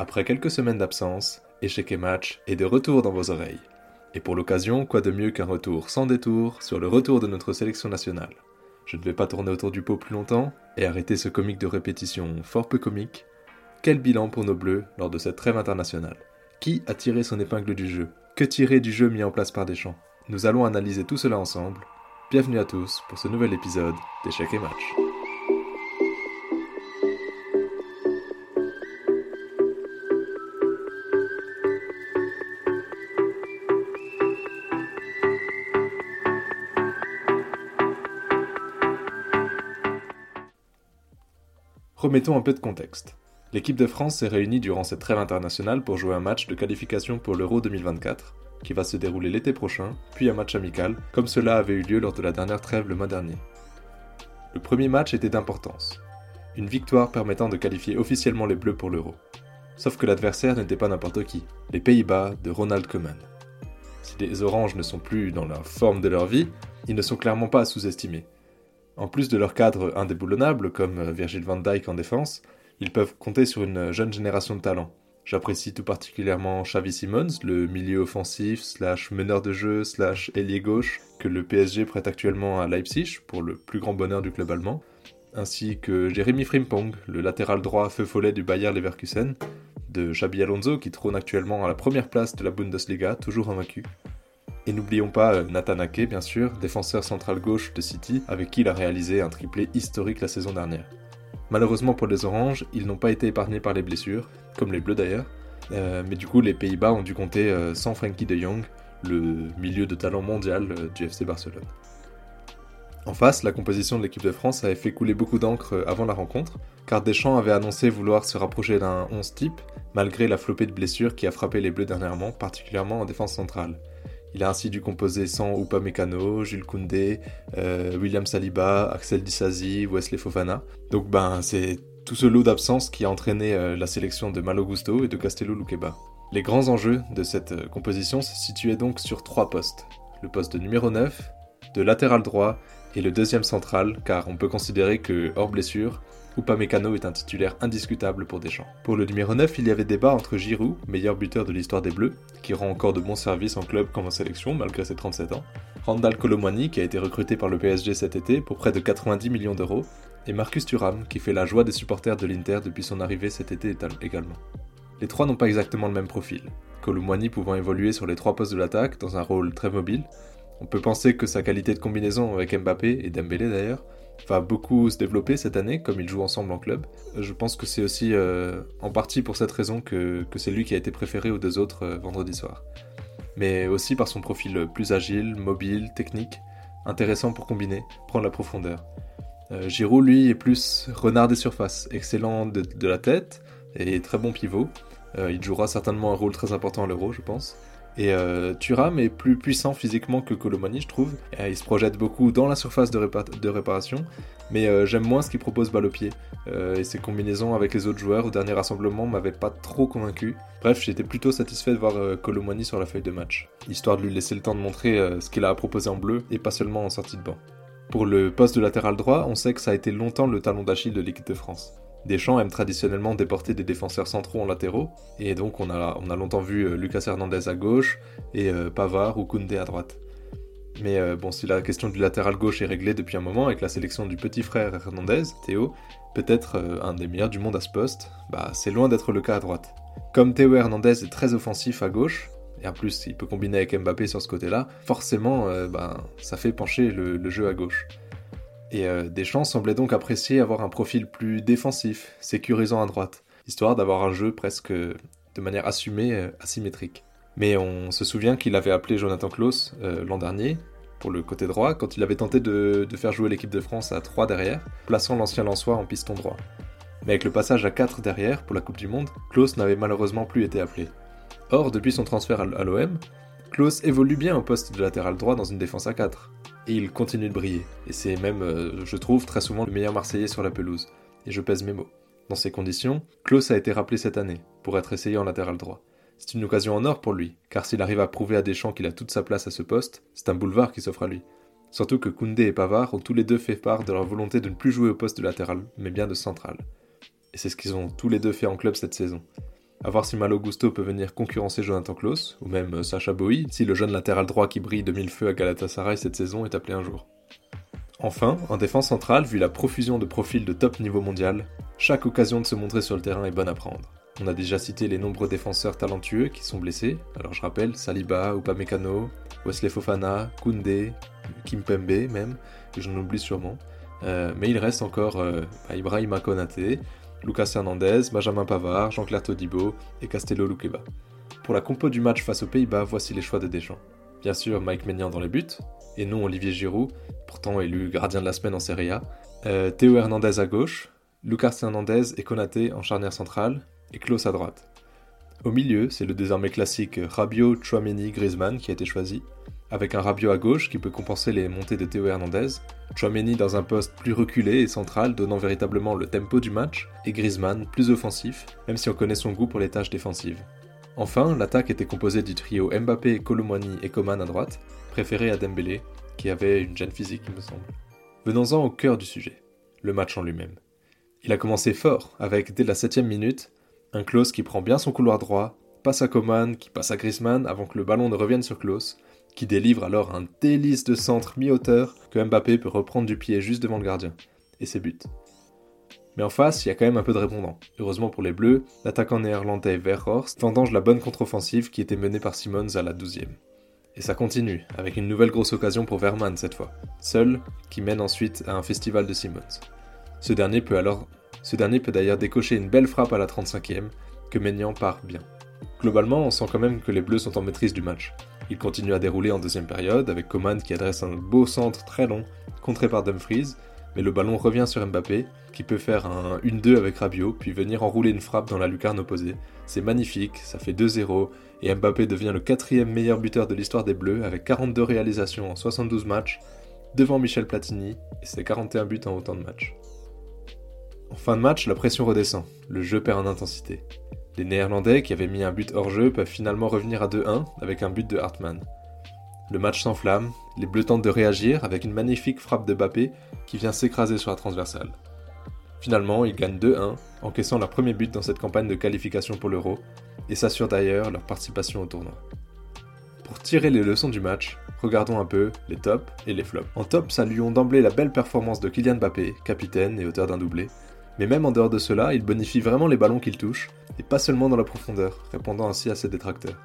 Après quelques semaines d'absence, Échec et Match est de retour dans vos oreilles. Et pour l'occasion, quoi de mieux qu'un retour sans détour sur le retour de notre sélection nationale? Je ne vais pas tourner autour du pot plus longtemps et arrêter ce comique de répétition fort peu comique. Quel bilan pour nos Bleus lors de cette trêve internationale? Qui a tiré son épingle du jeu? Que tirer du jeu mis en place par Deschamps? Nous allons analyser tout cela ensemble. Bienvenue à tous pour ce nouvel épisode d'Échec et Match. Remettons un peu de contexte. L'équipe de France s'est réunie durant cette trêve internationale pour jouer un match de qualification pour l'Euro 2024, qui va se dérouler l'été prochain, puis un match amical, comme cela avait eu lieu lors de la dernière trêve le mois dernier. Le premier match était d'importance. Une victoire permettant de qualifier officiellement les Bleus pour l'Euro. Sauf que l'adversaire n'était pas n'importe qui, les Pays-Bas de Ronald Koeman. Si les Oranges ne sont plus dans la forme de leur vie, ils ne sont clairement pas à sous-estimer. En plus de leur cadre indéboulonnable, comme euh, Virgil van Dijk en défense, ils peuvent compter sur une jeune génération de talents. J'apprécie tout particulièrement Xavi Simons, le milieu offensif, slash meneur de jeu, slash ailier gauche, que le PSG prête actuellement à Leipzig, pour le plus grand bonheur du club allemand, ainsi que Jérémy Frimpong, le latéral droit feu follet du Bayer Leverkusen, de Xabi Alonso qui trône actuellement à la première place de la Bundesliga, toujours invaincu, et n'oublions pas euh, Nathan Ake, bien sûr, défenseur central gauche de City, avec qui il a réalisé un triplé historique la saison dernière. Malheureusement pour les Oranges, ils n'ont pas été épargnés par les blessures, comme les Bleus d'ailleurs, euh, mais du coup les Pays-Bas ont dû compter euh, sans Frankie de Jong, le milieu de talent mondial du FC Barcelone. En face, la composition de l'équipe de France avait fait couler beaucoup d'encre avant la rencontre, car Deschamps avait annoncé vouloir se rapprocher d'un 11 type, malgré la flopée de blessures qui a frappé les Bleus dernièrement, particulièrement en défense centrale. Il a ainsi dû composer sans Upamecano, Jules Koundé, euh, William Saliba, Axel Disasi, Wesley Fofana. Donc ben c'est tout ce lot d'absence qui a entraîné euh, la sélection de Malo Gusto et de Castello Luqueba. Les grands enjeux de cette euh, composition se situaient donc sur trois postes. Le poste de numéro 9, de latéral droit et le deuxième central, car on peut considérer que, hors blessure, Upamecano est un titulaire indiscutable pour Deschamps. Pour le numéro 9, il y avait débat entre Giroud, meilleur buteur de l'histoire des Bleus, qui rend encore de bons services en club comme en sélection malgré ses 37 ans, Randall Colomwani qui a été recruté par le PSG cet été pour près de 90 millions d'euros, et Marcus Thuram qui fait la joie des supporters de l'Inter depuis son arrivée cet été également. Les trois n'ont pas exactement le même profil, Colomwani pouvant évoluer sur les trois postes de l'attaque dans un rôle très mobile. On peut penser que sa qualité de combinaison avec Mbappé et Dembélé d'ailleurs va beaucoup se développer cette année, comme ils jouent ensemble en club. Je pense que c'est aussi euh, en partie pour cette raison que, c'est lui qui a été préféré aux deux autres euh, vendredi soir. Mais aussi par son profil plus agile, mobile, technique, intéressant pour combiner, prendre la profondeur. Euh, Giroud, lui, est plus renard des surfaces, excellent de la tête et très bon pivot. il jouera certainement un rôle très important à l'Euro, je pense. Et euh, Thuram est plus puissant physiquement que Colomani, je trouve. il se projette beaucoup dans la surface de, réparation, mais euh, j'aime moins ce qu'il propose balle au pied. Euh, et ses combinaisons avec les autres joueurs au dernier rassemblement m'avaient pas trop convaincu. Bref, j'étais plutôt satisfait de voir Colomani sur la feuille de match, histoire de lui laisser le temps de montrer ce qu'il a à proposer en bleu et pas seulement en sortie de banc. Pour le poste de latéral droit, on sait que ça a été longtemps le talon d'Achille de l'équipe de France. Deschamps aime traditionnellement déporter des défenseurs centraux en latéraux, et donc on a, on a longtemps vu euh, Lucas Hernandez à gauche et euh, Pavard ou Koundé à droite. Mais euh, bon, si la question du latéral gauche est réglée depuis un moment avec la sélection du petit frère Hernandez, Théo, peut-être un des meilleurs du monde à ce poste, bah c'est loin d'être le cas à droite. Comme Théo Hernandez est très offensif à gauche, et en plus il peut combiner avec Mbappé sur ce côté-là, forcément bah, ça fait pencher le jeu à gauche. Et euh, Deschamps semblait donc apprécier avoir un profil plus défensif, sécurisant à droite, histoire d'avoir un jeu presque de manière assumée, euh, asymétrique. Mais on se souvient qu'il avait appelé Jonathan Klaus euh, l'an dernier, pour le côté droit, quand il avait tenté de, faire jouer l'équipe de France à 3 derrière, plaçant l'ancien Lançois en piston droit. Mais avec le passage à 4 derrière pour la Coupe du Monde, Klaus n'avait malheureusement plus été appelé. Or, depuis son transfert à l'OM, Klaus évolue bien au poste de latéral droit dans une défense à 4 il continue de briller. Et c'est même, euh, je trouve, très souvent le meilleur Marseillais sur la pelouse. Et je pèse mes mots. Dans ces conditions, Klaus a été rappelé cette année, pour être essayé en latéral droit. C'est une occasion en or pour lui, car s'il arrive à prouver à Deschamps qu'il a toute sa place à ce poste, c'est un boulevard qui s'offre à lui. Surtout que Koundé et Pavard ont tous les deux fait part de leur volonté de ne plus jouer au poste de latéral, mais bien de central. Et c'est ce qu'ils ont tous les deux fait en club cette saison. À voir si Malo Gusto peut venir concurrencer Jonathan Klaus, ou même euh, Sacha Bowie, si le jeune latéral droit qui brille de mille feux à Galatasaray cette saison est appelé un jour. Enfin, en défense centrale, vu la profusion de profils de top niveau mondial, chaque occasion de se montrer sur le terrain est bonne à prendre. On a déjà cité les nombreux défenseurs talentueux qui sont blessés, alors je rappelle Saliba, Upamecano, Wesley Fofana, Koundé, Kimpembe même, et j'en oublie sûrement. Euh, mais il reste encore euh, Ibrahima Konaté, Lucas Hernandez, Benjamin Pavard, Jean-Claire Todibo et Castello Luqueba. Pour la compo du match face aux Pays-Bas, voici les choix de Deschamps. Bien sûr, Mike Maignan dans les buts, et non Olivier Giroud, pourtant élu gardien de la semaine en Serie A. Euh, Théo Hernandez à gauche, Lucas Hernandez et Konaté en charnière centrale, et Klaus à droite. Au milieu, c'est le désormais classique Rabiot, Chouameni, Griezmann qui a été choisi, avec un Rabiot à gauche qui peut compenser les montées de Théo Hernandez, Chouameni dans un poste plus reculé et central donnant véritablement le tempo du match, et Griezmann plus offensif, même si on connaît son goût pour les tâches défensives. Enfin, l'attaque était composée du trio Mbappé, Colomwani et Coman à droite, préféré à Dembélé, qui avait une gêne physique il me semble. Venons-en au cœur du sujet, le match en lui-même. Il a commencé fort, avec dès la 7 minute, un Klaus qui prend bien son couloir droit, passe à Coman, qui passe à Griezmann avant que le ballon ne revienne sur Klaus, qui délivre alors un délice de centre mi-hauteur que Mbappé peut reprendre du pied juste devant le gardien. Et ses buts. Mais en face, il y a quand même un peu de répondant. Heureusement pour les Bleus, l'attaquant néerlandais Verhorst vendange la bonne contre-offensive qui était menée par Simons à la 12e. Et ça continue, avec une nouvelle grosse occasion pour Verman cette fois, seul, qui mène ensuite à un festival de Simons. Ce dernier peut alors ce dernier peut d'ailleurs décocher une belle frappe à la 35e, que Maignan part bien. Globalement, on sent quand même que les Bleus sont en maîtrise du match. Ils continuent à dérouler en deuxième période, avec Coman qui adresse un beau centre très long, contré par Dumfries, mais le ballon revient sur Mbappé, qui peut faire un 1-2 avec Rabiot, puis venir enrouler une frappe dans la lucarne opposée. C'est magnifique, ça fait 2-0, et Mbappé devient le quatrième meilleur buteur de l'histoire des Bleus, avec 42 réalisations en 72 matchs, devant Michel Platini, et ses 41 buts en autant de matchs. En fin de match, la pression redescend, le jeu perd en intensité. Les Néerlandais, qui avaient mis un but hors jeu, peuvent finalement revenir à 2-1 avec un but de Hartmann. Le match s'enflamme, les Bleus tentent de réagir avec une magnifique frappe de Bappé qui vient s'écraser sur la transversale. Finalement, ils gagnent 2-1, encaissant leur premier but dans cette campagne de qualification pour l'Euro, et s'assurent d'ailleurs leur participation au tournoi. Pour tirer les leçons du match, regardons un peu les tops et les flops. En top, saluons d'emblée la belle performance de Kylian Mbappé, capitaine et auteur d'un doublé, mais même en dehors de cela, il bonifie vraiment les ballons qu'il touche, et pas seulement dans la profondeur, répondant ainsi à ses détracteurs.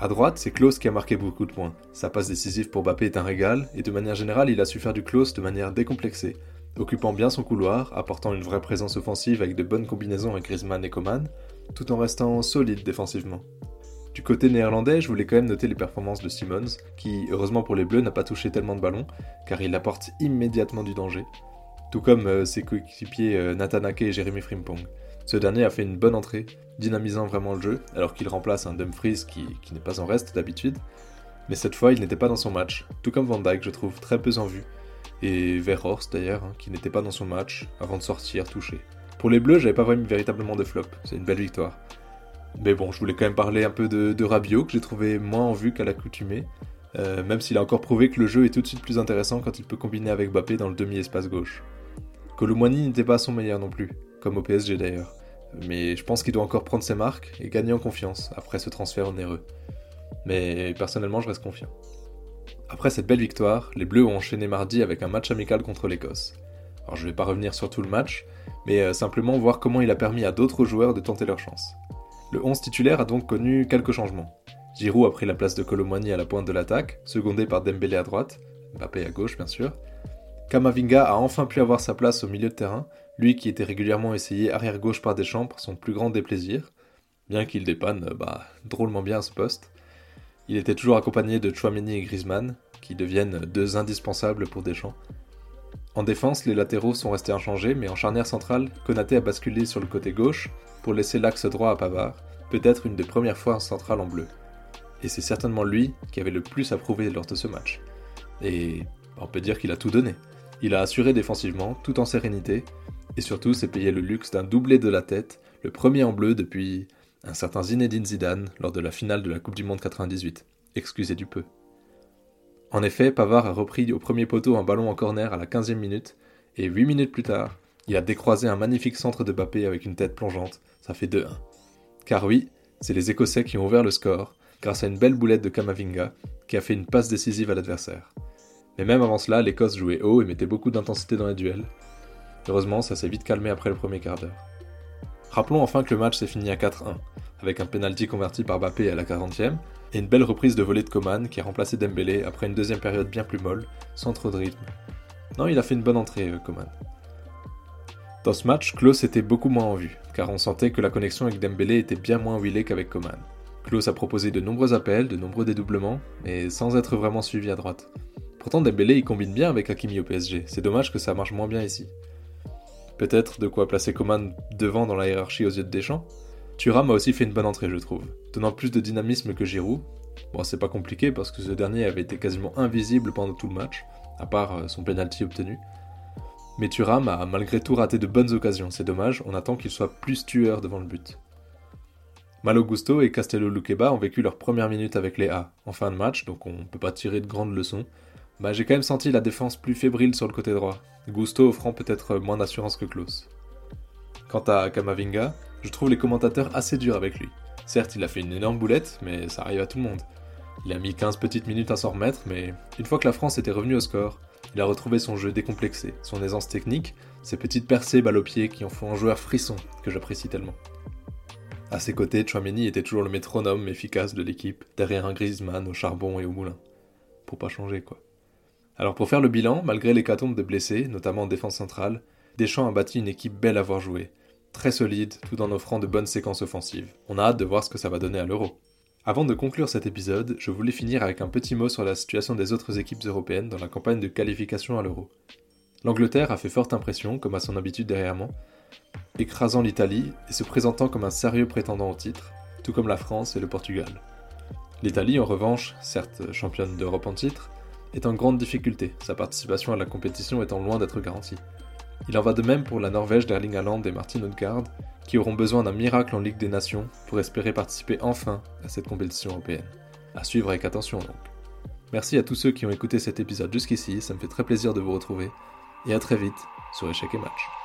À droite, c'est Klaus qui a marqué beaucoup de points. Sa passe décisive pour Bappé est un régal, et de manière générale, il a su faire du Klaus de manière décomplexée, occupant bien son couloir, apportant une vraie présence offensive avec de bonnes combinaisons avec Griezmann et Coman, tout en restant solide défensivement. Du côté néerlandais, je voulais quand même noter les performances de Simmons, qui, heureusement pour les Bleus, n'a pas touché tellement de ballons, car il apporte immédiatement du danger, tout comme euh, ses coéquipiers euh, Nathan Ake et Jérémy Frimpong. Ce dernier a fait une bonne entrée, dynamisant vraiment le jeu, alors qu'il remplace un Dumfries qui, qui n'est pas en reste d'habitude. Mais cette fois, il n'était pas dans son match, tout comme Van Dyke, je trouve très peu en vue. Et Verhorst d'ailleurs, hein, qui n'était pas dans son match avant de sortir touché. Pour les Bleus, j'avais pas vraiment véritablement de flop, c'est une belle victoire. Mais bon, je voulais quand même parler un peu de, de Rabiot, que j'ai trouvé moins en vue qu'à l'accoutumée, euh, même s'il a encore prouvé que le jeu est tout de suite plus intéressant quand il peut combiner avec Bappé dans le demi-espace gauche. Colomwani n'était pas à son meilleur non plus, comme au PSG d'ailleurs. Mais je pense qu'il doit encore prendre ses marques et gagner en confiance après ce transfert onéreux. Mais personnellement, je reste confiant. Après cette belle victoire, les Bleus ont enchaîné mardi avec un match amical contre l'Écosse. Alors je vais pas revenir sur tout le match, mais euh, simplement voir comment il a permis à d'autres joueurs de tenter leur chance. Le 11 titulaire a donc connu quelques changements. Giroud a pris la place de Colomwani à la pointe de l'attaque, secondé par Dembélé à droite, Mbappé à gauche bien sûr, Kamavinga a enfin pu avoir sa place au milieu de terrain, lui qui était régulièrement essayé arrière-gauche par Deschamps pour son plus grand déplaisir, bien qu'il dépanne bah, drôlement bien à ce poste. Il était toujours accompagné de Chouameni et Griezmann, qui deviennent deux indispensables pour Deschamps. En défense, les latéraux sont restés inchangés, mais en charnière centrale, Konaté a basculé sur le côté gauche pour laisser l'axe droit à Pavard, peut-être une des premières fois en centrale en bleu. Et c'est certainement lui qui avait le plus à prouver lors de ce match. Et on peut dire qu'il a tout donné. Il a assuré défensivement, tout en sérénité, et surtout s'est payé le luxe d'un doublé de la tête, le premier en bleu depuis un certain Zinedine Zidane lors de la finale de la Coupe du Monde 98. Excusez du peu. En effet, Pavard a repris au premier poteau un ballon en corner à la 15e minute, et 8 minutes plus tard, il a décroisé un magnifique centre de Bappé avec une tête plongeante, ça fait 2-1. Car oui, c'est les Écossais qui ont ouvert le score grâce à une belle boulette de Kamavinga qui a fait une passe décisive à l'adversaire. Mais même avant cela, l'Écosse jouait haut et mettait beaucoup d'intensité dans les duels. Heureusement, ça s'est vite calmé après le premier quart d'heure. Rappelons enfin que le match s'est fini à 4-1, avec un penalty converti par Bappé à la 40e, et une belle reprise de volée de Coman qui a remplacé Dembélé après une deuxième période bien plus molle, sans trop de rythme. Non, il a fait une bonne entrée, euh, Coman. Dans ce match, Klaus était beaucoup moins en vue, car on sentait que la connexion avec Dembélé était bien moins huilée qu'avec Coman. Klaus a proposé de nombreux appels, de nombreux dédoublements, mais sans être vraiment suivi à droite. Pourtant Dembélé il combine bien avec Hakimi au PSG, c'est dommage que ça marche moins bien ici. Peut-être de quoi placer Coman devant dans la hiérarchie aux yeux de Deschamps Thuram a aussi fait une bonne entrée je trouve, donnant plus de dynamisme que Giroud. Bon c'est pas compliqué parce que ce dernier avait été quasiment invisible pendant tout le match, à part euh, son penalty obtenu. Mais Thuram a malgré tout raté de bonnes occasions, c'est dommage, on attend qu'il soit plus tueur devant le but. Malo Gusto et Castello Luqueba ont vécu leurs premières minutes avec les A en fin de match, donc on peut pas tirer de grandes leçons. Bah, j'ai quand même senti la défense plus fébrile sur le côté droit, Gusto offrant peut-être moins d'assurance que Klaus. Quant à Kamavinga, je trouve les commentateurs assez durs avec lui. Certes, il a fait une énorme boulette, mais ça arrive à tout le monde. Il a mis 15 petites minutes à s'en remettre, mais une fois que la France était revenue au score, il a retrouvé son jeu décomplexé, son aisance technique, ses petites percées balle au pied qui en font un joueur frisson que j'apprécie tellement. À ses côtés, Chouameni était toujours le métronome efficace de l'équipe, derrière un Griezmann au charbon et au moulin. Pour pas changer, quoi. Alors pour faire le bilan, malgré l'hécatombe de blessés, notamment en défense centrale, Deschamps a bâti une équipe belle à voir jouer, très solide, tout en offrant de bonnes séquences offensives. On a hâte de voir ce que ça va donner à l'Euro. Avant de conclure cet épisode, je voulais finir avec un petit mot sur la situation des autres équipes européennes dans la campagne de qualification à l'Euro. L'Angleterre a fait forte impression, comme à son habitude derrière moi, écrasant l'Italie et se présentant comme un sérieux prétendant au titre, tout comme la France et le Portugal. L'Italie, en revanche, certes championne d'Europe en titre, est en grande difficulté, sa participation à la compétition étant loin d'être garantie. Il en va de même pour la Norvège d'Erling Haaland et Martin Odegaard, qui auront besoin d'un miracle en Ligue des Nations pour espérer participer enfin à cette compétition européenne. À suivre avec attention donc. Merci à tous ceux qui ont écouté cet épisode jusqu'ici, ça me fait très plaisir de vous retrouver, et à très vite sur Échec et Match.